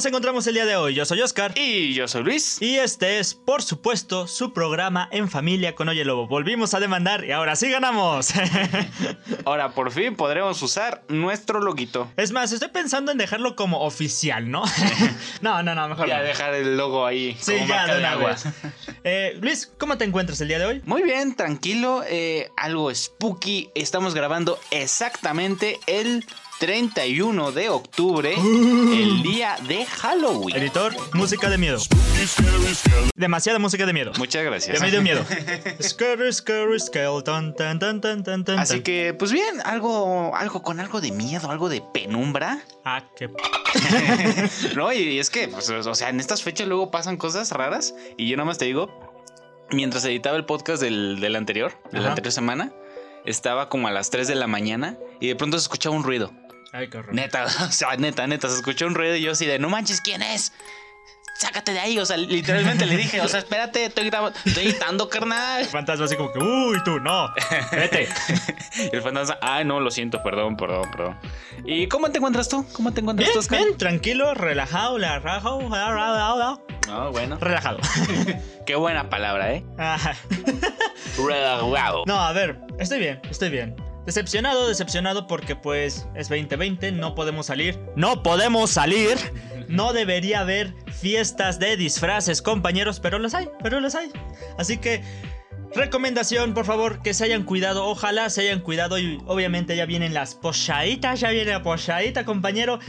nos encontramos el día de hoy? Yo soy Oscar. Y yo soy Luis. Y este es, por supuesto, su programa en familia con Oye Lobo. Volvimos a demandar y ahora sí ganamos. Ahora por fin podremos usar nuestro loguito. es más, estoy pensando en dejarlo como oficial, ¿no? no, no, no, mejor Ya no. dejar el logo ahí. Sí, como ya, marca de de una agua. vez. Eh, Luis, ¿cómo te encuentras el día de hoy? Muy bien, tranquilo. eh, algo spooky. Estamos grabando exactamente el 31 de octubre, el día de Halloween. Editor, música de miedo. Demasiada música de miedo. Muchas gracias. Ya me dio miedo. Scary, scary, skeleton, tan, tan, tan, tan, tan, Así que, pues bien, algo, algo con algo de miedo, algo de penumbra. Ah, qué... No, y es que, pues, o sea, en estas fechas luego pasan cosas raras. Y yo nada más te digo, mientras editaba el podcast del, del anterior, de la anterior semana, estaba como a las 3 de la mañana y de pronto se escuchaba un ruido. Ay, qué horror. Neta, o sea, neta, neta, se escuchó un ruido y yo así de, no manches, ¿quién es? Sácate de ahí, o sea, literalmente le dije, o sea, espérate, estoy grabando, estoy editando, carnal. Fantasma así como que, uy, tú, no, vete. Y el fantasma, ay, no, lo siento, perdón, perdón, perdón. ¿Y cómo te encuentras tú? ¿Cómo te encuentras Bien, tú, Oscar? bien, tranquilo, relajado, relajado, relajado. No, bueno. relajado. Qué buena palabra, ¿eh? Ajá. Relajado. No, a ver, estoy bien, estoy bien. Decepcionado, decepcionado porque pues es 2020, no podemos salir. No podemos salir. No debería haber fiestas de disfraces, compañeros, pero los hay, pero los hay. Así que recomendación, por favor, que se hayan cuidado, ojalá se hayan cuidado y obviamente ya vienen las pochaditas, ya viene la pochadita, compañero.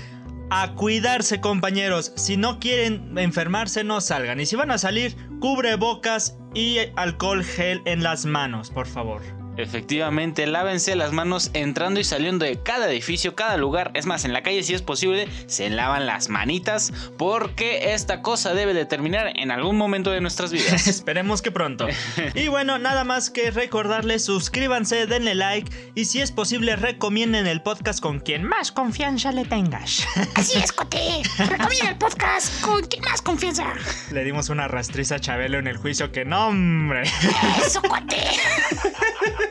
A cuidarse, compañeros. Si no quieren enfermarse, no salgan. Y si van a salir, cubre bocas y alcohol gel en las manos, por favor. Efectivamente, lávense las manos entrando y saliendo de cada edificio, cada lugar. Es más, en la calle si es posible, se lavan las manitas porque esta cosa debe de terminar en algún momento de nuestras vidas. Esperemos que pronto. Y bueno, nada más que recordarles, suscríbanse, denle like y si es posible recomienden el podcast con quien más confianza le tengas. Así es, Cote. Recomienda el podcast con quien más confianza. Le dimos una rastriza a Chabelo en el juicio que no, hombre. Eso, Cote.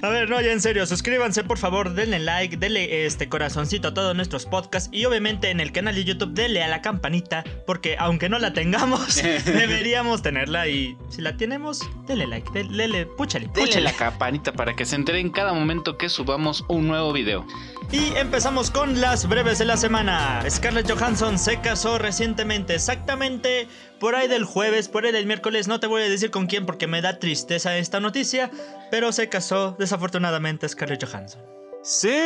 A ver, no, ya en serio, suscríbanse por favor, denle like, denle este corazoncito a todos nuestros podcasts y obviamente en el canal de YouTube denle a la campanita porque aunque no la tengamos, deberíamos tenerla y si la tenemos, denle like, denle, denle púchale, Denle púchale. la campanita para que se entere en cada momento que subamos un nuevo video. Y empezamos con las breves de la semana. Scarlett Johansson se casó recientemente, exactamente por ahí del jueves, por ahí del miércoles. No te voy a decir con quién porque me da tristeza esta noticia, pero se casó desafortunadamente Scarlett Johansson. Sí.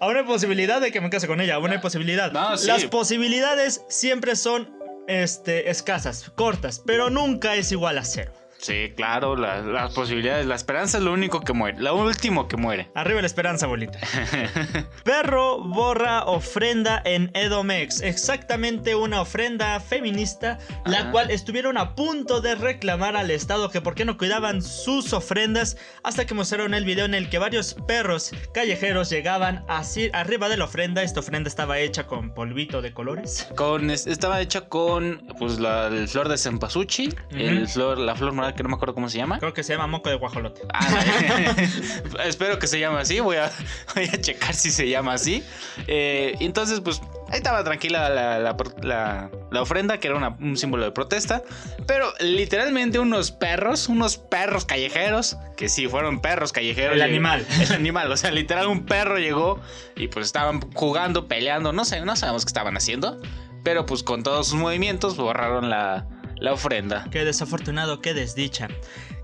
Aún hay posibilidad de que me case con ella, aún hay posibilidad. No, sí. Las posibilidades siempre son este, escasas, cortas, pero nunca es igual a cero. Sí, claro, la- las posibilidades, la esperanza es lo único que muere, lo último que muere. Arriba la esperanza, bolita. Perro borra ofrenda en Edomex. Exactamente una ofrenda feminista, la cual estuvieron a punto de reclamar al Estado que por qué no cuidaban sus ofrendas, hasta que mostraron el video en el que varios perros callejeros llegaban así arriba de la ofrenda. Esta ofrenda estaba hecha con polvito de colores. Con, es- estaba hecha con pues la el flor de cempasúchil, el flor, la flor morada que no me acuerdo cómo se llama. Creo que se llama moco de guajolote. Ah, espero que se llame así. Voy a, voy a checar si se llama así. Eh, entonces, pues ahí estaba tranquila la, la- la- la ofrenda, que era una- un símbolo de protesta. Pero literalmente unos perros, unos perros callejeros, que sí fueron perros callejeros. El animal. El animal, o sea, literal un perro llegó y pues estaban jugando, peleando. No sé, no sabemos qué estaban haciendo. Pero pues con todos sus movimientos borraron la, la ofrenda. Qué desafortunado, qué desdicha.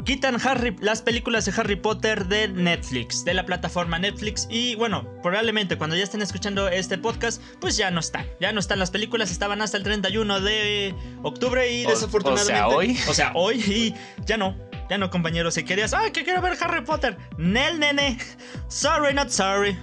Quitan Harry, las películas de Harry Potter de Netflix, de la plataforma Netflix. Y bueno, probablemente cuando ya estén escuchando este podcast, pues ya no están. Ya no están las películas, estaban hasta el 31 de octubre y O- desafortunadamente. o sea, hoy. O sea, hoy y ya no. Ya no, compañeros. Si querías, ay, que quiero ver Harry Potter. Nel, nene. Sorry, not sorry.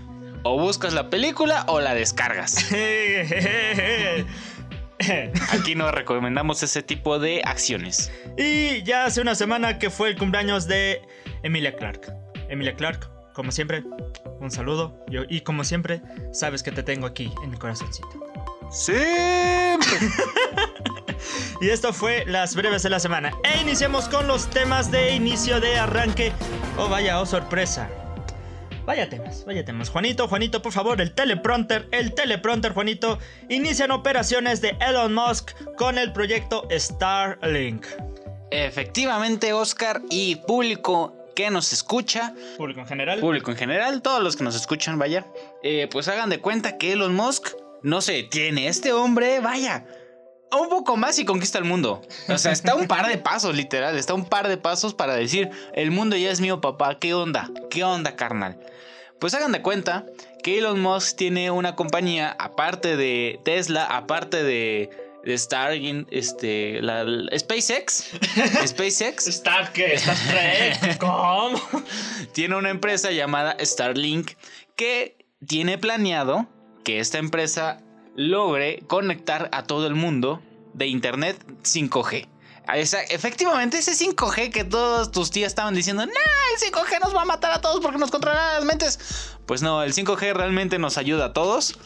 O buscas la película o la descargas. Aquí no recomendamos ese tipo de acciones. Y ya hace una semana que fue el cumpleaños de Emilia Clark. Emilia Clark, como siempre, un saludo. Yo- y como siempre, sabes que te tengo aquí en mi corazoncito. Siempre. Y esto fue las breves de la semana. E iniciamos con los temas de inicio de arranque. Oh, vaya, oh, sorpresa. Vaya temas, vaya temas. Juanito, Juanito, por favor, el teleprompter, el teleprompter, Juanito. Inician operaciones de Elon Musk con el proyecto Starlink. Efectivamente, Oscar y público que nos escucha, Público en general. público en general, todos los que nos escuchan, vaya, eh, pues hagan de cuenta que Elon Musk no se tiene. Este hombre, vaya, un poco más y conquista el mundo. O sea, está un par de pasos, literal, está un par de pasos para decir, el mundo ya es mío, papá, ¿qué onda? ¿Qué onda, carnal? Pues hagan de cuenta que Elon Musk tiene una compañía, aparte de Tesla, aparte de, de Starlink, este, la, la- SpaceX, SpaceX, Star, ¿qué? Star Trek. ¿Cómo? tiene una empresa llamada Starlink que tiene planeado que esta empresa logre conectar a todo el mundo de internet 5G. Esa- efectivamente, ese 5G que todos tus tías estaban diciendo, no, el 5G nos va a matar a todos porque nos controla las mentes. Pues no, el 5G realmente nos ayuda a todos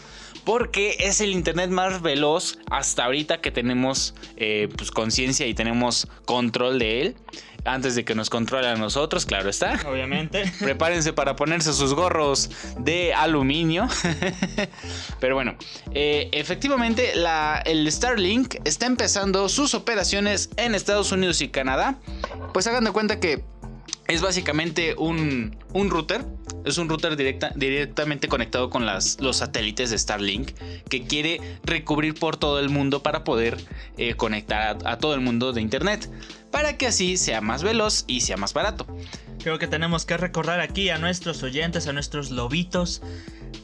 porque es el internet más veloz hasta ahorita que tenemos eh, pues, conciencia y tenemos control de él. Antes de que nos controle a nosotros, claro está. Obviamente. Prepárense para ponerse sus gorros de aluminio. Pero bueno, eh, efectivamente la- el Starlink está empezando sus operaciones en Estados Unidos y Canadá. Pues hagan de cuenta que es básicamente un, un router. Es un router directa- directamente conectado con las, los satélites de Starlink que quiere recubrir por todo el mundo para poder eh, conectar a- a todo el mundo de Internet. Para que así sea más veloz y sea más barato. Creo que tenemos que recordar aquí a nuestros oyentes, a nuestros lobitos.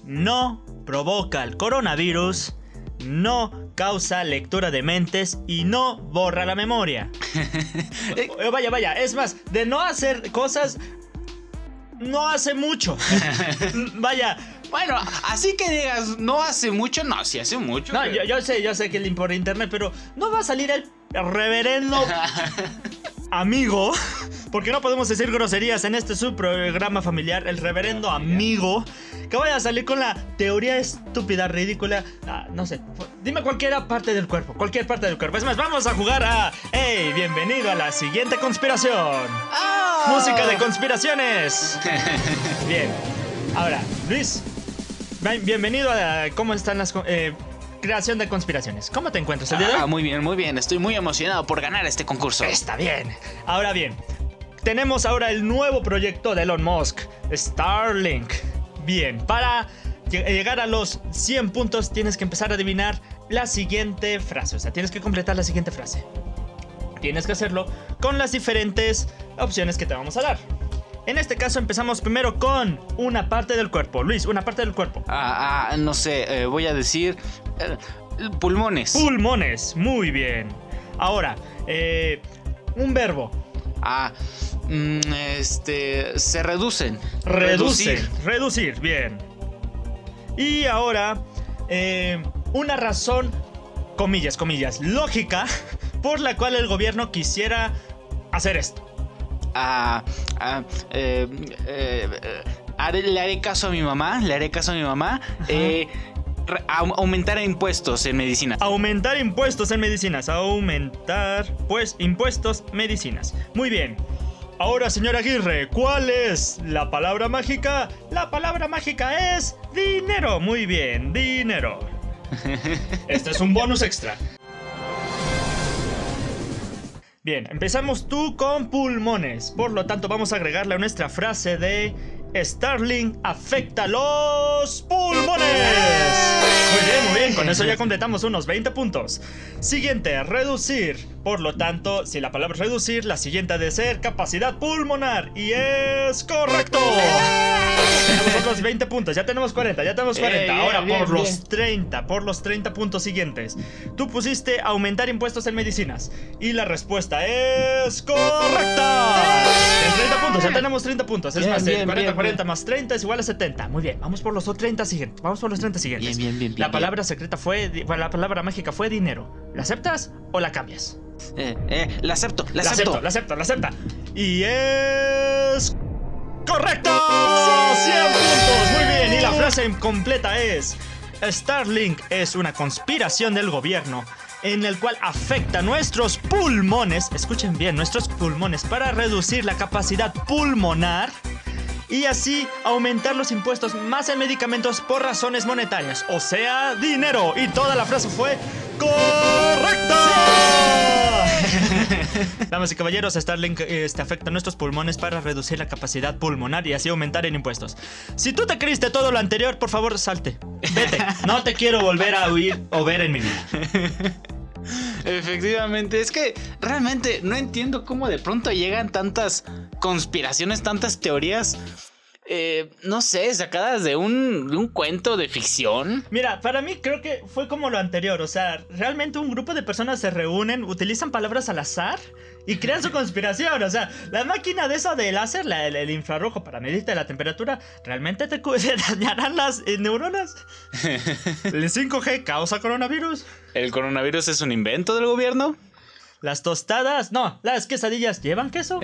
No provoca el coronavirus, no causa lectura de mentes y no borra la memoria. Eh, vaya, vaya, es más, de no hacer cosas, no hace mucho. vaya, Bueno, así que digas, no hace mucho, no, sí hace mucho. no, pero- yo, yo sé, yo sé que por internet, pero no va a salir el reverendo amigo, porque no podemos decir groserías en este subprograma familiar, el reverendo amigo, que vaya a salir con la teoría estúpida, ridícula, ah, no sé, dime cualquier parte del cuerpo, cualquier parte del cuerpo. Es más, vamos a jugar a, hey, bienvenido a la siguiente conspiración. ¡Ah! Música de conspiraciones. Bien, ahora, Luis, bien- bienvenido a cómo están las... eh, creación de conspiraciones. ¿Cómo te encuentras el día de hoy? Ah, muy bien, muy bien. Estoy muy emocionado por ganar este concurso. Está bien. Ahora bien, tenemos ahora el nuevo proyecto de Elon Musk, Starlink. Bien, para lle- llegar a los 100 puntos tienes que empezar a adivinar la siguiente frase. O sea, tienes que completar la siguiente frase. Tienes que hacerlo con las diferentes opciones que te vamos a dar. En este caso empezamos primero con una parte del cuerpo. Luis, una parte del cuerpo. Ah, ah, no sé, eh, voy a decir eh, pulmones. Pulmones, muy bien. Ahora, eh, un verbo. ah, mm, este, se reducen. Reducir. Reducir. Reducir, bien. Y ahora, eh, una razón, comillas, comillas, lógica, por la cual el gobierno quisiera hacer esto. Ah, eh, eh, haré- le haré caso a mi mamá, le haré caso a mi mamá. Eh, aumentar impuestos en medicinas. Aumentar impuestos en medicinas. Aumentar, pues, impuestos, medicinas. Muy bien. Ahora, señor Aguirre, ¿cuál es la palabra mágica? La palabra mágica es dinero. Muy bien, dinero. Este es un bonus extra. Bien, empezamos tú con pulmones. Por lo tanto, vamos a agregarle a nuestra frase de Starling afecta los pulmones. Muy bien, muy bien. Con eso ya completamos unos 20 puntos. Siguiente, reducir. Por lo tanto, si la palabra es reducir, la siguiente ha de ser capacidad pulmonar. Y es correcto. Tenemos otros 20 puntos. Ya tenemos 40, ya tenemos 40. Eh, bien, Ahora bien, por los bien. 30, por los 30 puntos siguientes. Tú pusiste aumentar impuestos en medicinas. Y la respuesta es correcta. En 30 puntos, ya tenemos 30 puntos. Es Bien, más, el bien, 40, bien, 40 más 30 es igual a 70. Muy bien, vamos por los 30 siguientes. Vamos por los 30 siguientes. Bien, bien, bien, La palabra secreta fue. La palabra mágica fue dinero. ¿La aceptas o la cambias? Eh, eh, la acepto, la La acepto. acepto, la acepto, la acepta. Y es. ¡Correcto! 100 puntos. Muy bien. Y la frase completa es: Starlink es una conspiración del gobierno en el cual afecta nuestros pulmones. Escuchen bien, nuestros pulmones para reducir la capacidad pulmonar. y así aumentar los impuestos más en medicamentos por razones monetarias, o sea, dinero. Y toda la frase fue correcta. Damas y caballeros, Starlink este, afecta nuestros pulmones para reducir la capacidad pulmonar y así aumentar en impuestos. Si tú te creíste todo lo anterior, por favor, salte. Vete. No te quiero volver a oír o ver en mi vida. Efectivamente, es que realmente no entiendo cómo de pronto llegan tantas conspiraciones, tantas teorías, eh, no sé, sacadas de un, de un cuento de ficción. Mira, para mí creo que fue como lo anterior. O sea, realmente un grupo de personas se reúnen, utilizan palabras al azar y crean su conspiración. O sea, la máquina de esa de láser, la- el, el infrarrojo para medirte la temperatura, realmente te dañarán las eh, neuronas. El 5G causa coronavirus. ¿El coronavirus es un invento del gobierno? Las tostadas, no, las quesadillas llevan queso.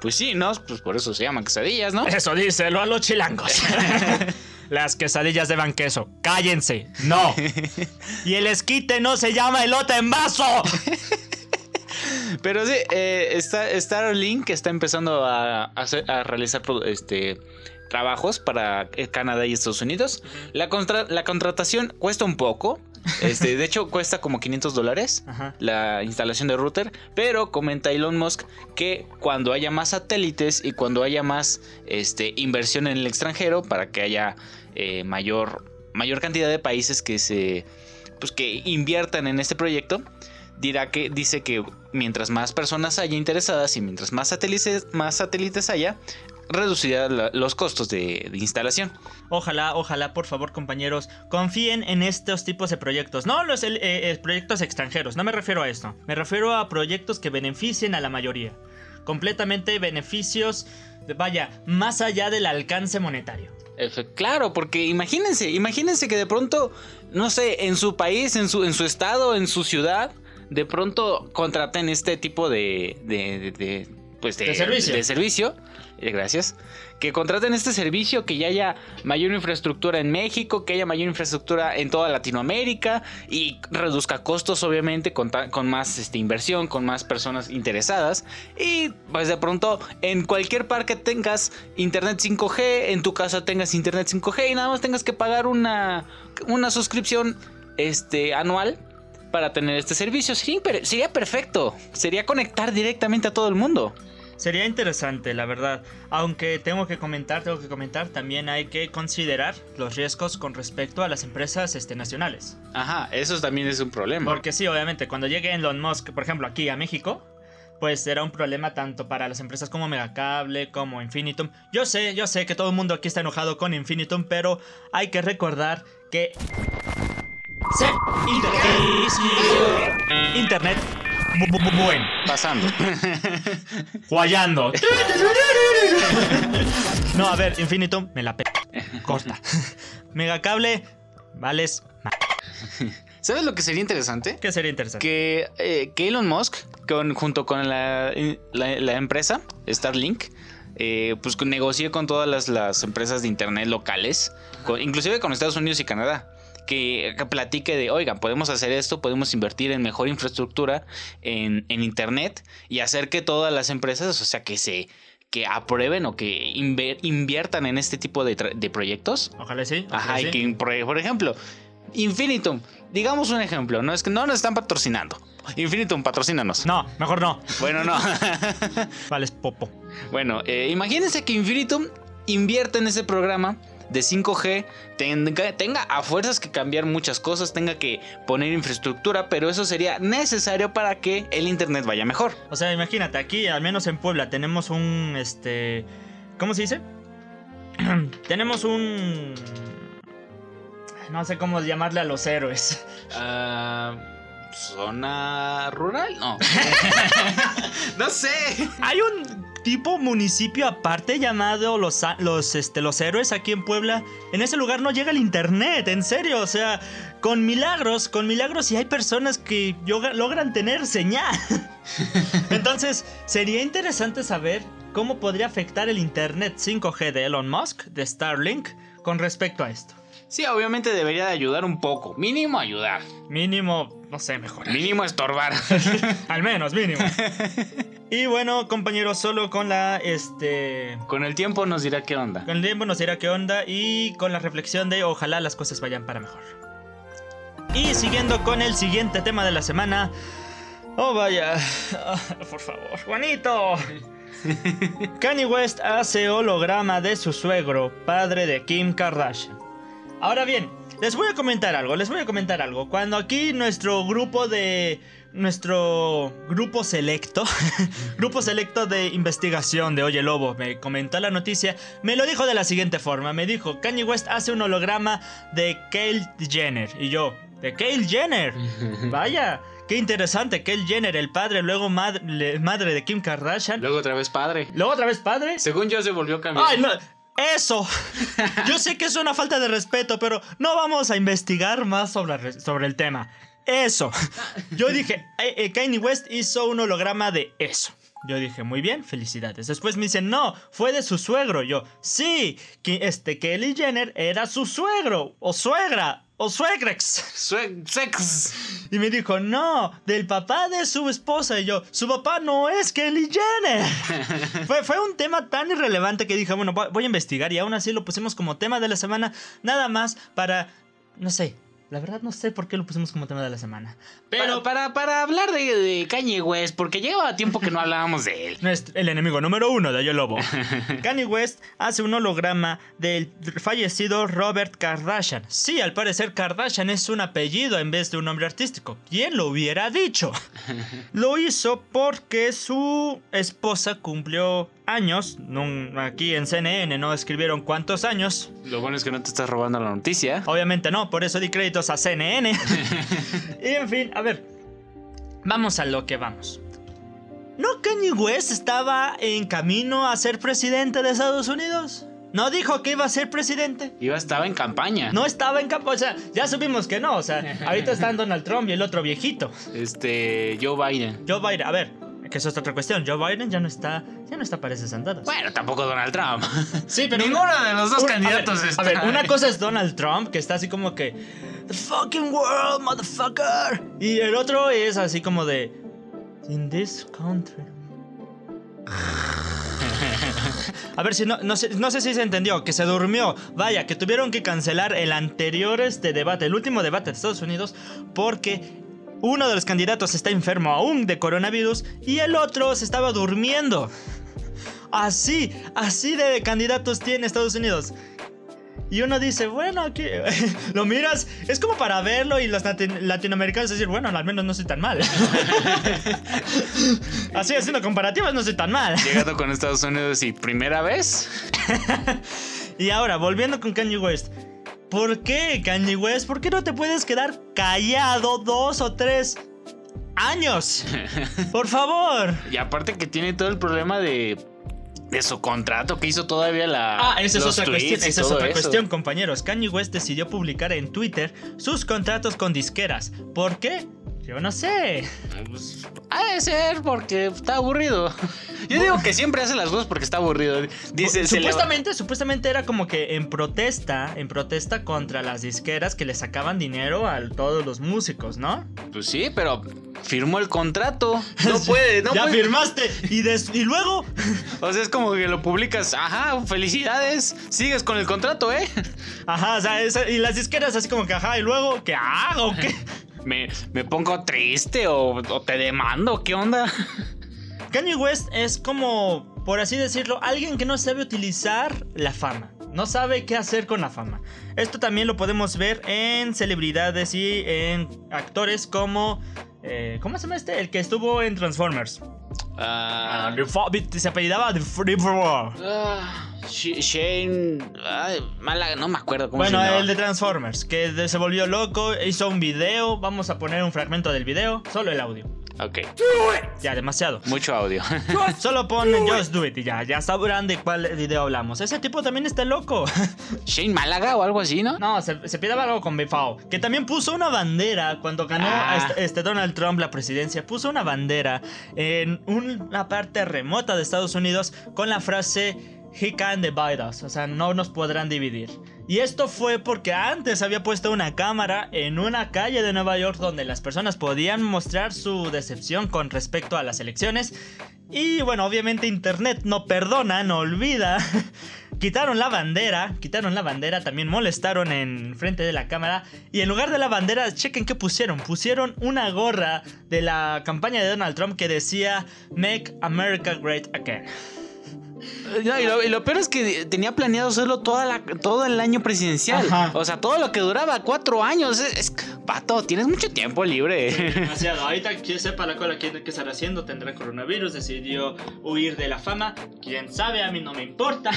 Pues sí, ¿no? Pues por eso se llaman quesadillas, ¿no? Eso díselo a los chilangos. Las quesadillas llevan queso. Cállense. No. Y el esquite no se llama elote en vaso. Pero sí, eh, está, Starlink está empezando a, hacer- a realizar este, trabajos para eh, Canadá y Estados Unidos. La, contra- la contratación cuesta un poco. Este, de hecho, cuesta como 500 dólares Ajá. la instalación de router. Pero comenta Elon Musk que cuando haya más satélites y cuando haya más este, inversión en el extranjero, para que haya eh, mayor, mayor cantidad de países que se pues, que inviertan en este proyecto, dirá que dice que mientras más personas haya interesadas y mientras más satélites, más satélites haya, reducirá la- los costos de, de instalación. Ojalá, ojalá, por favor, compañeros, confíen en estos tipos de proyectos. No los eh, eh, proyectos extranjeros, no me refiero a esto. Me refiero a proyectos que beneficien a la mayoría. Completamente beneficios, vaya, más allá del alcance monetario. Claro, porque imagínense, imagínense que de pronto, no sé, en su país, en su, en su estado, en su ciudad, de pronto contraten este tipo de, de, de- de, pues de, De servicio. de servicio. Eh, Gracias. Que contraten este servicio, que ya haya mayor infraestructura en México, que haya mayor infraestructura en toda Latinoamérica y reduzca costos, obviamente, con, con más este, inversión, con más personas interesadas. Y pues de pronto en cualquier parque tengas internet 5G, en tu casa tengas internet 5G y nada más tengas que pagar una, una suscripción este, anual para tener este servicio. Sería, sería perfecto. Sería conectar directamente a todo el mundo. Sería interesante, la verdad. Aunque tengo que comentar, tengo que comentar, también hay que considerar los riesgos con respecto a las empresas este, nacionales. Ajá, eso también es un problema. Porque sí, obviamente, cuando llegue Elon Musk, por ejemplo, aquí a México, pues será un problema tanto para las empresas como Megacable, como Infinitum. Yo sé, yo sé que todo el mundo aquí está enojado con Infinitum, pero hay que recordar que... Internet. Bu- bu- bu- Bueno. Pasando. Guayando. No, a ver, Infinitum, me la pe... Corta. Megacable, vales... ¿Sabes lo que sería interesante? ¿Qué sería interesante? Que, eh, que Elon Musk, con- junto con la, la- la empresa Starlink, eh, pues negocie con todas las, las empresas de internet locales, con- inclusive con Estados Unidos y Canadá. Que, que platique de, oigan, podemos hacer esto, podemos invertir en mejor infraestructura en, en internet y hacer que todas las empresas, o sea, que se que aprueben o que inviertan en este tipo de, proyectos. Ojalá sí. ojalá Ajá, y que, por, ejemplo, Infinitum, digamos un ejemplo, no es que no nos están patrocinando. Infinitum, patrocínanos. No, mejor no. Bueno, no. Vales popo. bueno, eh, imagínense que Infinitum invierte en ese programa de 5G, tenga, tenga a fuerzas que cambiar muchas cosas, tenga que poner infraestructura, pero eso sería necesario para que el Internet vaya mejor. O sea, imagínate, aquí, al menos en Puebla, tenemos un, este... ¿Cómo se dice? tenemos un... No sé cómo llamarle a los héroes. Ah, ¿Zona rural? No. no sé. Hay un tipo municipio aparte llamado los, los, este, los héroes aquí en Puebla. En ese lugar no llega el internet, en serio. O sea, con milagros, con milagros y hay personas que logran tener señal. Entonces, sería interesante saber cómo podría afectar el internet 5G de Elon Musk, de Starlink, con respecto a esto. Sí, obviamente debería de ayudar un poco. Mínimo ayudar. Mínimo, no sé, mejor. Mínimo estorbar. Al menos, mínimo. Y bueno, compañeros, solo con la este. Con el tiempo nos dirá qué onda. Con el tiempo nos dirá qué onda y con la reflexión de ojalá las cosas vayan para mejor. Y siguiendo con el siguiente tema de la semana. Oh, vaya. Ah, por favor, Juanito. Kanye West hace holograma de su suegro, padre de Kim Kardashian. Ahora bien, les voy a comentar algo, les voy a comentar algo. Cuando aquí nuestro grupo de... Nuestro grupo selecto, grupo selecto de investigación de Oye Lobo me comentó la noticia, me lo dijo de la siguiente forma, me dijo, Kanye West hace un holograma de Kyle Jenner. Y yo, ¿de Kyle Jenner? Vaya, qué interesante, Kyle Jenner, el padre, luego madre, madre de Kim Kardashian. Luego otra vez padre. Luego otra vez padre. Según yo se volvió cambiar. ¡Ay, no! Eso. Yo sé que es una falta de respeto, pero no vamos a investigar más sobre, sobre el tema. Eso. Yo dije, eh, eh, Kanye West hizo un holograma de eso. Yo dije, muy bien, felicidades. Después me dicen, no, fue de su suegro. Yo, sí, que este Kelly Jenner era su suegro, o suegra, o suegrex. Sue- sex. Y me dijo, no, del papá de su esposa. Y yo, su papá no es Kelly Jenner. fue, fue un tema tan irrelevante que dije, bueno, voy a investigar. Y aún así lo pusimos como tema de la semana. Nada más para, no sé. La verdad no sé por qué lo pusimos como tema de la semana. Pero para, para hablar de, de Kanye West, porque lleva tiempo que no hablábamos de él. nuestro- el enemigo número uno de Yo Lobo. Kanye West hace un holograma del fallecido Robert Kardashian. Sí, al parecer Kardashian es un apellido en vez de un nombre artístico. ¿Quién lo hubiera dicho? Lo hizo porque su esposa cumplió años. No- aquí en CNN no escribieron cuántos años. Lo bueno es que no te estás robando la noticia. Obviamente no, por eso di créditos a CNN. y en fin, a ver. Vamos a lo que vamos. ¿No Kanye West estaba en camino a ser presidente de Estados Unidos? ¿No dijo que iba a ser presidente? Iba, estaba en campaña. No estaba en campo, o sea, ya supimos que no, o sea, ahorita están Donald Trump y el otro viejito. Este, Joe Biden. Joe Biden, a ver, que eso es otra cuestión, Joe Biden ya no está, ya no está para esas andadas. Bueno, tampoco Donald Trump. Sí, pero Ninguno de los dos candidatos a ver, está. A ver, una cosa es Donald Trump, que está así como que. The fucking world, motherfucker. Y el otro es así como de. In this country. A ver si no, no sé, no sé si se entendió, que se durmió. Vaya, que tuvieron que cancelar el anterior este debate, el último debate de Estados Unidos, porque uno de los candidatos está enfermo aún de coronavirus y el otro se estaba durmiendo. Así, así de candidatos tiene Estados Unidos. Y uno dice, bueno, aquí lo miras, es como para verlo y los lati- latinoamericanos decir, bueno, al menos no soy tan mal. Así haciendo comparativas, no soy tan mal. Llegando con Estados Unidos y primera vez. Y ahora, volviendo con Kanye West. ¿Por qué, Kanye West? ¿Por qué no te puedes quedar callado dos o tres años? Por favor. Y aparte que tiene todo el problema de, de su contrato que hizo todavía la. Ah, esa es otra cuestión, esa es otra eso. cuestión, compañeros. Kanye West decidió publicar en Twitter sus contratos con disqueras. ¿Por qué? Yo no sé. Pues, ha de ser porque está aburrido. Yo digo que siempre hace las cosas porque está aburrido. Dice, le supuestamente, supuestamente era como que en protesta, en protesta contra las disqueras que le sacaban dinero a todos los músicos, ¿no? Pues sí, pero firmó el contrato. No puede, no ya puede. firmaste y, des- y luego O sea, es como que lo publicas. Ajá, felicidades. Sigues con el contrato, ¿eh? Ajá, o sea, y las disqueras así como que, ajá, y luego, ¿qué hago? ¿Qué? Me, me pongo triste o, te demando. ¿Qué onda? Kanye West es como, por así decirlo, alguien que no sabe utilizar la fama. No sabe qué hacer con la fama. Esto también lo podemos ver en celebridades y en actores como... eh, ¿Cómo se llama este? El que estuvo en Transformers. The Fo- se apellidaba ah, Sh- Shane. Málaga, no me acuerdo cómo Bueno, se el de Transformers, que de- se volvió loco, hizo un video. Vamos a poner un fragmento del video, solo el audio. Ok, Ya, demasiado. mucho audio. Solo pon Just Do It y ya, ya sabrán de cuál video hablamos. Ese tipo también está loco. Shane Málaga o algo así, ¿no? No, se, se pidaba algo con Befao. Que también puso una bandera cuando ganó Ah. este, este Donald Trump la presidencia. Puso una bandera en una parte remota de Estados Unidos con la frase He can divide us. O sea, no nos podrán dividir. Y esto fue porque antes había puesto una cámara en una calle de Nueva York donde las personas podían mostrar su decepción con respecto a las elecciones. Y bueno, obviamente Internet no perdona, no olvida. quitaron la bandera, quitaron la bandera, también molestaron en frente de la cámara. Y en lugar de la bandera, chequen qué pusieron. Pusieron una gorra de la campaña de Donald Trump que decía Make America Great Again. No, y, lo, y lo peor es que tenía planeado hacerlo toda la, todo el año presidencial. Ajá. O sea, todo lo que duraba cuatro años. Es, es- Pato, tienes mucho tiempo libre. Demasiado. Ahorita quien sepa la cola quién qué estará haciendo, tendrá coronavirus, decidió huir de la fama. Quién sabe, a mí no me importa.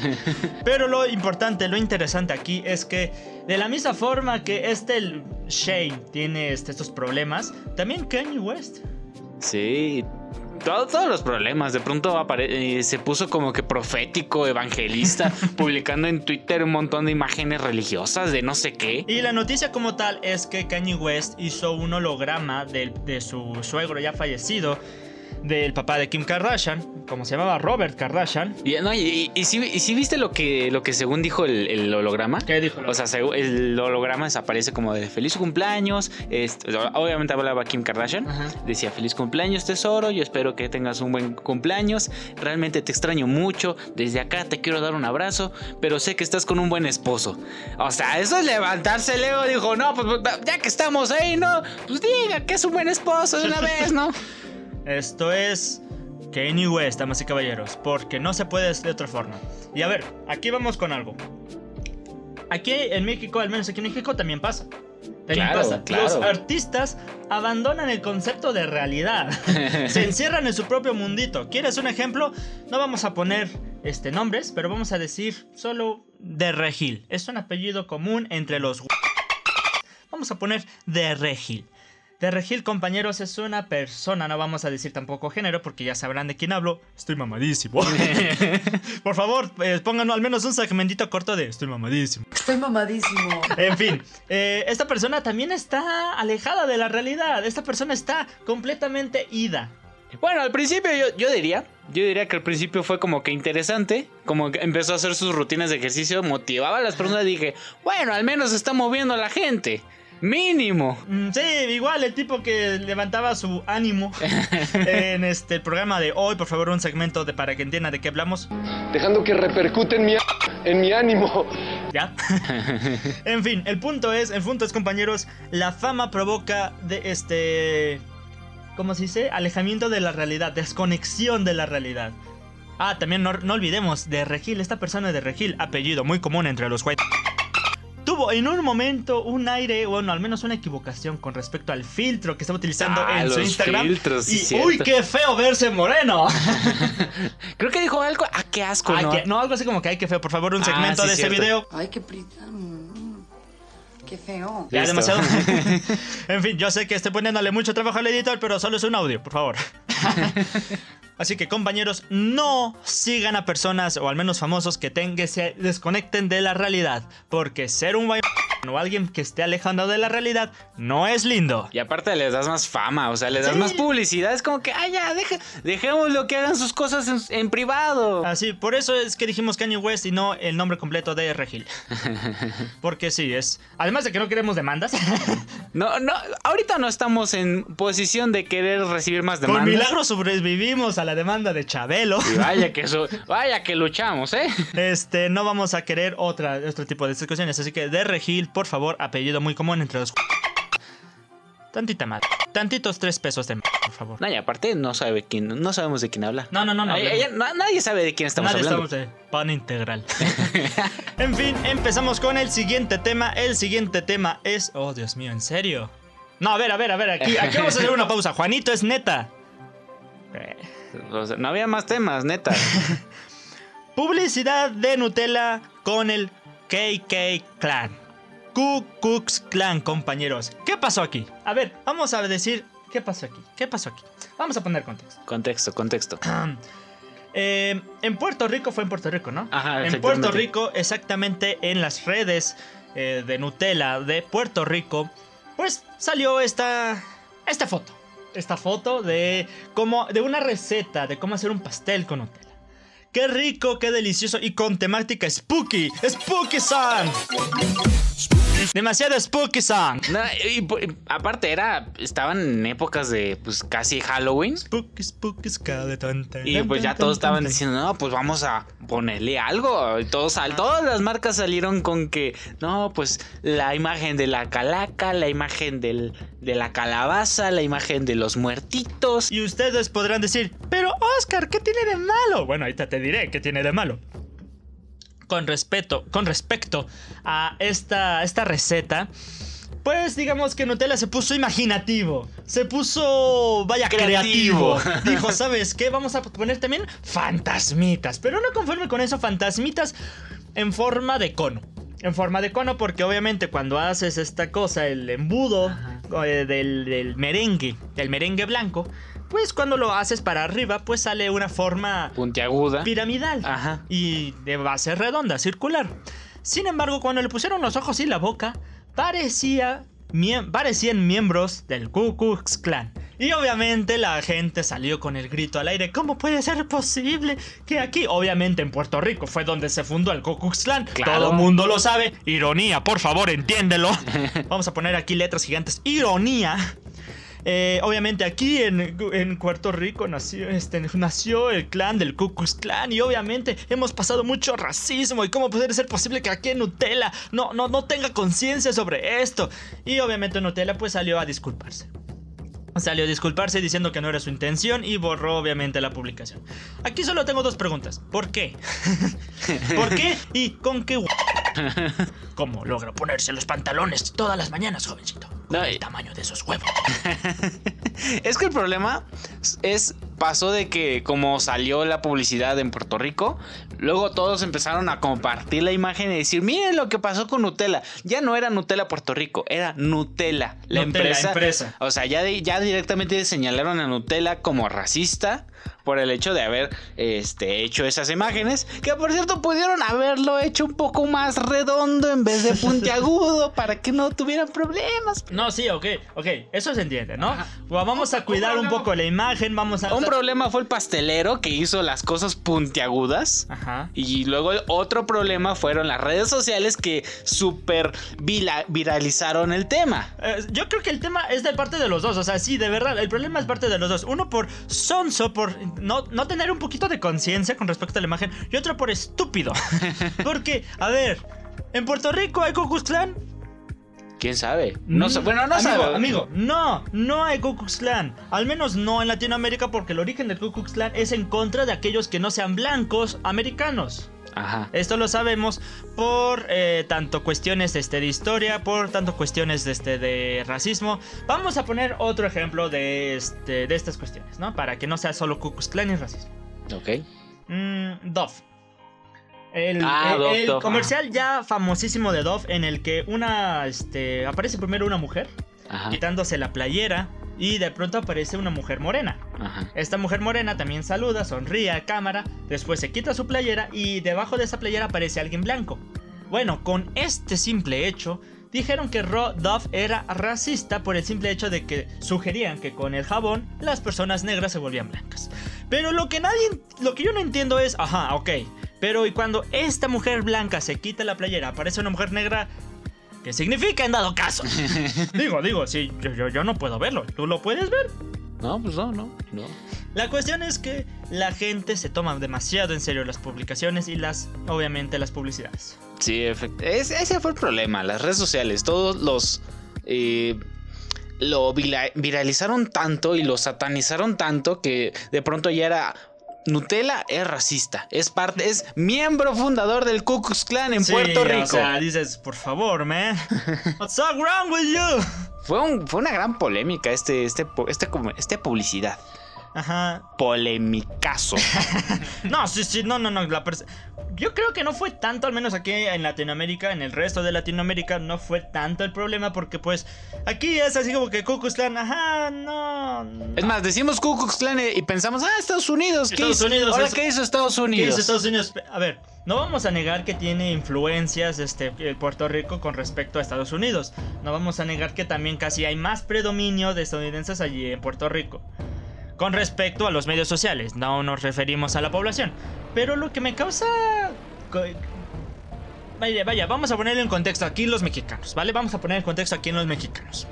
Pero lo importante, lo interesante aquí es que de la misma forma que este el Shane tiene este- estos problemas, también Kanye West. Sí. Todo- todos los problemas. De pronto apare- eh, se puso como que profético, evangelista, publicando en Twitter un montón de imágenes religiosas de no sé qué. Y la noticia como tal es que Kanye West hizo un holograma del- de, su suegro ya fallecido, del papá de Kim Kardashian, como se llamaba Robert Kardashian. Y, no, y, y- y sí, y sí viste lo que, lo que según dijo el, el holograma. ¿Qué dijo? O sea, el holograma desaparece como de feliz cumpleaños. este, obviamente hablaba Kim Kardashian. Ajá. Decía feliz cumpleaños tesoro, yo espero que tengas un buen cumpleaños. Realmente te extraño mucho. Desde acá te quiero dar un abrazo, pero sé que estás con un buen esposo. O sea, eso es levantarse el ego. Dijo, no, pues ya que estamos ahí, no, pues diga que es un buen esposo de una vez, ¿no? Esto es Kanye West, damas y caballeros, porque no se puede de otra forma. Y a ver, aquí vamos con algo. Aquí en México, al menos aquí en México, también pasa. También Claro, pasa. claro. Los artistas abandonan el concepto de realidad. Se encierran en su propio mundito. ¿Quieres un ejemplo? No vamos a poner este, nombres, pero vamos a decir solo de Regil. Es un apellido común entre los... Vamos a poner de Regil. De Regil, compañeros, es una persona, no vamos a decir tampoco género porque ya sabrán de quién hablo. Estoy mamadísimo. Por favor, eh, pongan al menos un segmentito corto de estoy mamadísimo. Estoy mamadísimo. En fin, eh, esta persona también está alejada de la realidad. Esta persona está completamente ida. Bueno, al principio yo, yo diría, yo diría que al principio fue como que interesante, como que empezó a hacer sus rutinas de ejercicio, motivaba a las personas y dije, bueno, al menos está moviendo la gente, mínimo. Mm, Sí, igual el tipo que levantaba su ánimo en este el programa de hoy, por favor, un segmento de para que entienda de qué hablamos. dejando que repercute en mi, en mi ánimo. ¿Ya? en fin, el punto es, el punto es, compañeros, la fama provoca de este. ¿Cómo se dice? Alejamiento de la realidad, desconexión de la realidad. Ah, también no, no olvidemos de Regil, esta persona de Regil, apellido muy común entre los white. Tuvo en un momento un aire, bueno, al menos una equivocación con respecto al filtro que estaba utilizando Ah, en su Instagram. filtros, sí, y cierto. uy, qué feo verse moreno. Creo que dijo algo, ah, qué asco, Ay, ¿no? que- no, algo así como que ay, qué feo, por favor, un Ah, segmento sí, de ese cierto. video. Ay, qué prita. mm, Qué feo. Ya, demasiado. en fin, yo sé que estoy poniéndole mucho trabajo al editor, pero solo es un audio, por favor. Así que compañeros, no sigan a personas o al menos famosos que, ten- que se desconecten de la realidad, porque ser un o alguien que esté alejando de la realidad no es lindo. Y aparte les das más fama, o sea, les das Sí. más publicidad. Es como que, ay, ya, deja, dejémoslo que hagan sus cosas en, en privado. Así, por eso es que dijimos Kanye West y no el nombre completo de Regil. Porque sí, es. Además de que no queremos demandas. No, no, ahorita no estamos en posición de querer recibir más Por demandas. milagro sobrevivimos a la demanda de Chabelo. Y vaya que eso, vaya que luchamos, ¿eh? Este, no vamos a querer otra, otro tipo de discusiones. Así que de Regil, por favor, apellido muy común entre los. Tantita más. Tantitos tres pesos de por favor. No, y aparte no sabe quién, no sabemos de quién habla. No, no, no, no. Ay, nadie sabe de quién estamos Nadie hablando. estamos de pan integral. en fin, empezamos con el siguiente tema. El siguiente tema es. Oh, Dios mío, ¿en serio? No, a ver, a ver, a ver. Aquí, aquí vamos a hacer una pausa. Juanito es neta. No había más temas, neta. Publicidad de Nutella con el KK Clan. Ku Klux Klan, compañeros. ¿Qué pasó aquí? A ver, vamos a decir qué pasó aquí. ¿Qué pasó aquí? Vamos a poner contexto. contexto, contexto. Eh, en Puerto Rico fue en Puerto Rico, ¿no? Ajá, En. Puerto Rico, exactamente en las redes eh, de Nutella de Puerto Rico, pues salió esta esta foto, esta foto de cómo de una receta de cómo hacer un pastel con Nutella. Qué rico, qué delicioso y con temática spooky. Spooky Sun. Demasiado Spooky Sun. No, y, aparte era, estaban en épocas de pues casi Halloween. Spooky, spooky skeleton. Y pues ya todos estaban diciendo, no, pues vamos a ponerle algo. Y todos, todas las marcas salieron con que, no, pues la imagen de la calaca, la imagen del, de la calabaza, la imagen de los muertitos. Y ustedes podrán decir, pero Oscar, ¿qué tiene de malo? Bueno, ahorita te diré qué tiene de malo. Con respeto, con respecto a esta, esta receta, pues digamos que Nutella se puso imaginativo. Se puso, vaya, creativo. Creativo. Dijo, ¿sabes qué? Vamos a poner también fantasmitas. Pero no conforme con eso, fantasmitas en forma de cono. En forma de cono porque obviamente cuando haces esta cosa, el embudo eh, del, del merengue, del merengue blanco, pues cuando lo haces para arriba, pues sale una forma Puntiaguda. piramidal Ajá. y de base redonda, circular. Sin embargo, cuando le pusieron los ojos y la boca, parecía parecían miembros del Ku Klux Klan. Y obviamente la gente salió con el grito al aire, ¿cómo puede ser posible que aquí, obviamente en Puerto Rico fue donde se fundó el Ku Klux Klan? Claro. Todo el mundo lo sabe. Ironía, por favor, entiéndelo. Vamos a poner aquí letras gigantes. Ironía. Eh, obviamente aquí en, en Puerto Rico nació, este, nació el clan del Ku Klux Klan y obviamente hemos pasado mucho racismo y cómo puede ser posible que aquí en Nutella no, no, no tenga conciencia sobre esto. Y obviamente Nutella pues salió a disculparse. Salió a disculparse diciendo que no era su intención y borró obviamente la publicación. Aquí solo tengo dos preguntas. ¿Por qué? ¿Por qué? ¿Y con qué? ¿Cómo logra ponerse los pantalones todas las mañanas, jovencito? No, el tamaño de esos huevos. Es que el problema es pasó de que como salió la publicidad en Puerto Rico, luego todos empezaron a compartir la imagen y decir, miren lo que pasó con Nutella. Ya no era Nutella Puerto Rico, era Nutella, la Nutella, empresa. empresa. O sea, ya, de- ya directamente señalaron a Nutella como racista por el hecho de haber este, hecho esas imágenes, que por cierto pudieron haberlo hecho un poco más redondo en vez de puntiagudo para que no tuvieran problemas. No, sí, ok, ok, eso se entiende, ¿no? Vamos a cuidar un poco la imagen, vamos a... Un problema fue el pastelero que hizo las cosas puntiagudas. Ajá. Y luego el otro problema fueron las redes sociales que super viralizaron el tema. Eh, yo creo que el tema es de parte de los dos, o sea, sí, de verdad, el problema es parte de los dos. Uno por sonso, por no, no tener un poquito de conciencia con respecto a la imagen, y otro por estúpido. Porque, a ver, en Puerto Rico hay Ku Klux Klan. ¿Quién sabe? No sé, bueno, no amigo, sabe. Amigo, no, no hay Ku Klux Klan. Al menos no en Latinoamérica porque el origen del Ku Klux Klan es en contra de aquellos que no sean blancos americanos. Ajá. Esto lo sabemos por eh, tanto cuestiones este, de historia, por tanto cuestiones de, este, de racismo. Vamos a poner otro ejemplo de, este, de estas cuestiones, ¿no? Para que no sea solo Ku Klux Klan y racismo. Ok. Mm, Dove. El, Ah, el- Dove, el Dove, comercial ya famosísimo de Dove en el que una, este, aparece primero una mujer Ajá. quitándose la playera y de pronto aparece una mujer morena. Ajá. Esta mujer morena también saluda, sonríe a cámara, después se quita su playera y debajo de esa playera aparece alguien blanco. Bueno, con este simple hecho, dijeron que Ro Dove era racista por el simple hecho de que sugerían que con el jabón las personas negras se volvían blancas. Pero lo que nadie, lo que yo no entiendo es, ajá, ok, pero y cuando esta mujer blanca se quita la playera, aparece una mujer negra, ¿qué significa en dado caso? digo, digo, sí, yo, yo, yo no puedo verlo, ¿tú lo puedes ver? No, pues no, no, no. La cuestión es que la gente se toma demasiado en serio las publicaciones y las, obviamente, las publicidades. Sí, es- ese fue el problema. Las redes sociales, todos los. eh, lo viralizaron tanto y lo satanizaron tanto que de pronto ya era. Nutella es racista, es parte, es miembro fundador del Ku Klux Klan en Sí, Puerto Rico. O sea, dices, por favor, man. What's so wrong with you? Fue, un- fue una gran polémica este, este, este, este publicidad. Ajá. Polemicazo. No, sí, sí, no, no, no. la Yo creo que no fue tanto, al menos aquí en Latinoamérica, en el resto de Latinoamérica, no fue tanto el problema porque, pues, aquí es así como que Klan, ajá, no. Es más, decimos Klan y pensamos, ah, Estados Unidos. ¿Qué Estados hizo? Unidos Ahora, es- ¿qué hizo Estados ¿Qué Unidos? dice Estados Unidos? A ver, no vamos a negar que tiene influencias este, eh, Puerto Rico con respecto a Estados Unidos. No vamos a negar que también casi hay más predominio de estadounidenses allí en Puerto Rico. Con respecto a los medios sociales, no nos referimos a la población. Pero lo que me causa... Vaya, vaya, vamos a ponerlo en contexto aquí los mexicanos, ¿vale? Vamos a poner en contexto aquí en los mexicanos.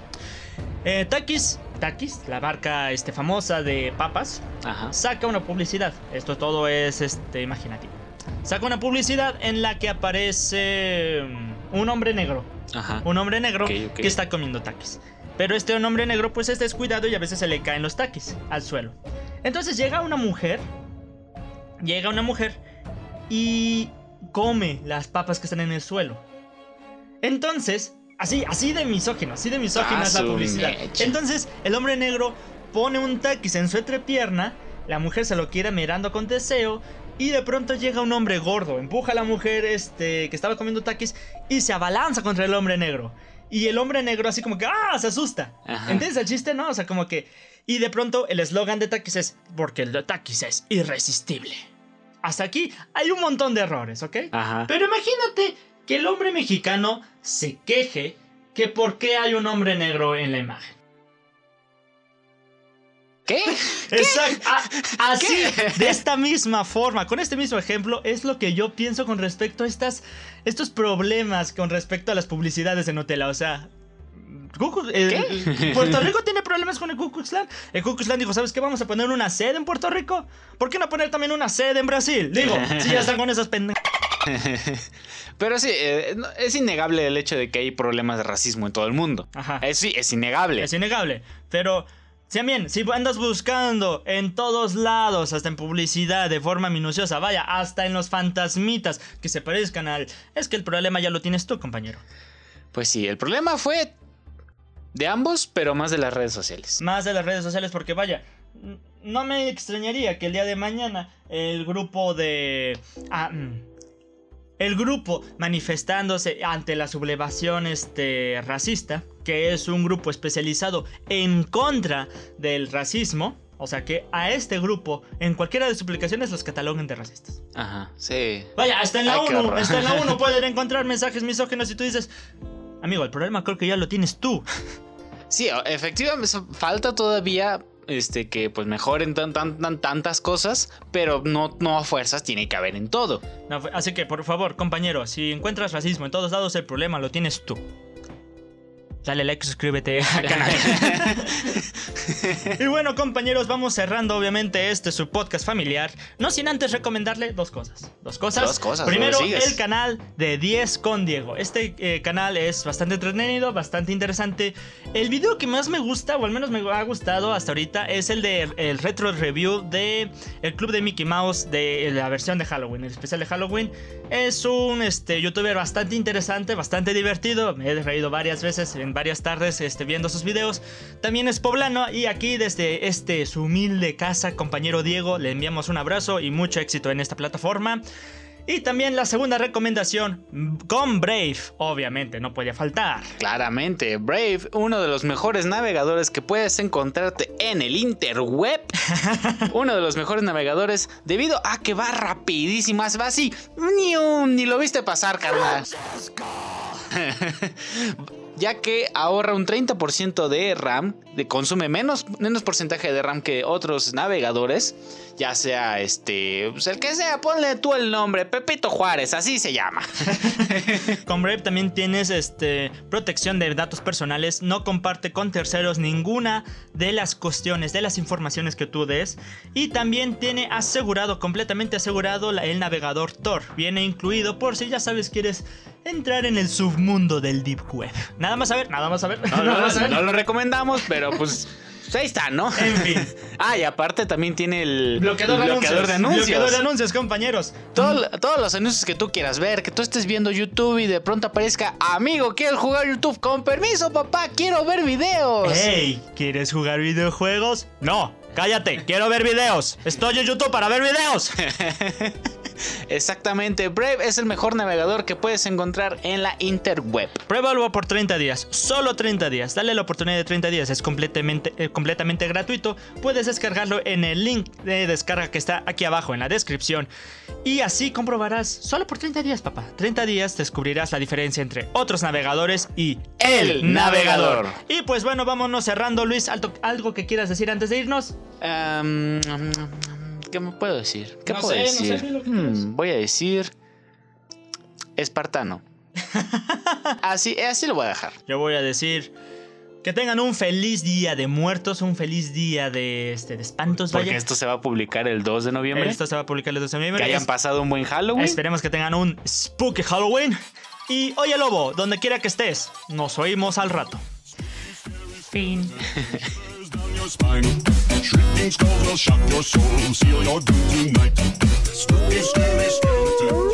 Eh, Takis, Takis, la marca este, famosa de papas, Ajá. saca una publicidad. Esto todo es este, imaginativo. Saca una publicidad en la que aparece un hombre negro. Ajá. Un hombre negro Ok, ok. que está comiendo taquis. Pero este hombre negro pues es descuidado y a veces se le caen los taquis al suelo. Entonces llega una mujer. Llega una mujer y come las papas que están en el suelo. Entonces, así, así de misógino, así de misógino es la publicidad. mecha. Entonces, el hombre negro pone un taquis en su entrepierna, la mujer se lo quiere mirando con deseo y de pronto llega un hombre gordo, empuja a la mujer este que estaba comiendo taquis y se abalanza contra el hombre negro. Y el hombre negro así como que ¡ah! se asusta. Ajá. ¿Entiendes el chiste? No, o sea, como que y de pronto el eslogan de taquis es porque el de taquis es irresistible. Hasta aquí hay un montón de errores, ¿ok? Ajá. Pero imagínate que el hombre mexicano se queje que por qué hay un hombre negro en la imagen. ¿Qué? Exacto. a- así, de esta misma forma, con este mismo ejemplo, es lo que yo pienso con respecto a estas, estos problemas con respecto a las publicidades de Nutella. O sea, Ku Klux- eh, Puerto Rico tiene problemas con el Ku Klux Klan. El Ku Klux Klan dijo, ¿sabes qué? Vamos a poner una sede en Puerto Rico. ¿Por qué no poner también una sede en Brasil? Digo, si ya están con esas pendejas. Pero sí, eh, es innegable el hecho de que hay problemas de racismo en todo el mundo. Ajá. Eh, sí, es innegable. Es innegable. Pero, si bien, si andas buscando en todos lados, hasta en publicidad, de forma minuciosa, vaya, hasta en los fantasmitas que se parezcan al... Es que el problema ya lo tienes tú, compañero. Pues sí, el problema fue de ambos, pero más de las redes sociales. Más de las redes sociales, porque vaya, no me extrañaría que el día de mañana el grupo de... ah, mm, el grupo manifestándose ante la sublevación este, racista, que es un grupo especializado en contra del racismo, o sea que a este grupo, en cualquiera de sus publicaciones, los cataloguen de racistas. Ajá, sí. Vaya, hasta en la Ay, qué 1, horror. hasta en la 1 pueden encontrar mensajes misóginos y tú dices, amigo, el problema creo que ya lo tienes tú. Sí, efectivamente, falta todavía este, que pues mejoren tan, tan, tan- tantas cosas, pero no, no a fuerzas tiene que haber en todo. No, así que, por favor, compañero, si encuentras racismo en todos lados, el problema lo tienes tú. Dale like, suscríbete al canal. y bueno, compañeros, vamos cerrando, obviamente, este su podcast familiar. No sin antes recomendarle dos cosas. Dos cosas. Dos cosas, Primero, el canal de 10 con Diego. Este eh, canal es bastante entretenido, bastante interesante. El video que más me gusta, o al menos me ha gustado hasta ahorita, es el de el retro review de el club de Mickey Mouse de la versión de Halloween, el especial de Halloween. Es un este, youtuber bastante interesante, bastante divertido. Me he reído varias veces en varias tardes este, viendo sus videos. También es poblano y aquí desde este su humilde casa, compañero Diego, le enviamos un abrazo y mucho éxito en esta plataforma. Y también la segunda recomendación, con Brave, obviamente, no podía faltar. Claramente, Brave, uno de los mejores navegadores que puedes encontrarte en el interweb. uno de los mejores navegadores debido a que va rapidísimo, va así, ni, un- ni lo viste pasar, carnal. ya que ahorra un 30% de RAM, de consume menos, menos porcentaje de RAM que otros navegadores, ya sea este, pues el que sea, ponle tú el nombre, Pepito Juárez, así se llama. Con Brave también tienes este, protección de datos personales, no comparte con terceros ninguna de las cuestiones, de las informaciones que tú des. Y también tiene asegurado, completamente asegurado, el navegador Tor. Viene incluido por si ya sabes quieres entrar en el submundo del Deep Web. Nada más a ver, nada más a ver. No, nada no, más a ver. no lo recomendamos, pero pues, pues ahí está, ¿no? En fin. Ah, y aparte también tiene el Bloqueador, de, anuncios. de anuncios. Bloqueador de anuncios, compañeros. Todo- todos los anuncios que tú quieras ver, que tú estés viendo YouTube y de pronto aparezca, amigo, quiero jugar YouTube, con permiso, papá, quiero ver videos. Hey, ¿quieres jugar videojuegos? No, cállate, quiero ver videos. Estoy en YouTube para ver videos. Exactamente, Brave es el mejor navegador que puedes encontrar en la interweb. Pruébalo por 30 días, solo 30 días. Dale la oportunidad de 30 días, es completamente, eh, completamente gratuito. Puedes descargarlo en el link de descarga que está aquí abajo en la descripción. Y así comprobarás, solo por 30 días, papá. 30 días descubrirás la diferencia entre otros navegadores y el navegador. Y pues bueno, vámonos cerrando, Luis. Alto- ¿Algo que quieras decir antes de irnos? Am, ¿Qué me puedo decir? ¿Qué No puedo sé, no sé, decir? lo que Hmm, voy a decir. Espartano. así, así lo voy a dejar. Yo voy a decir que tengan un feliz día de muertos, un feliz día de, este, de espantos, Porque vaya. esto se va a publicar el 2 de noviembre. Esto se va a publicar el 12 de noviembre. que hayan pasado un buen Halloween. Esperemos que tengan un spooky Halloween. Y oye, Lobo, donde quiera que estés, nos oímos al rato. Fin. Shrieking skull will shock your soul, seal your doom tonight. Spooky, scary, scary.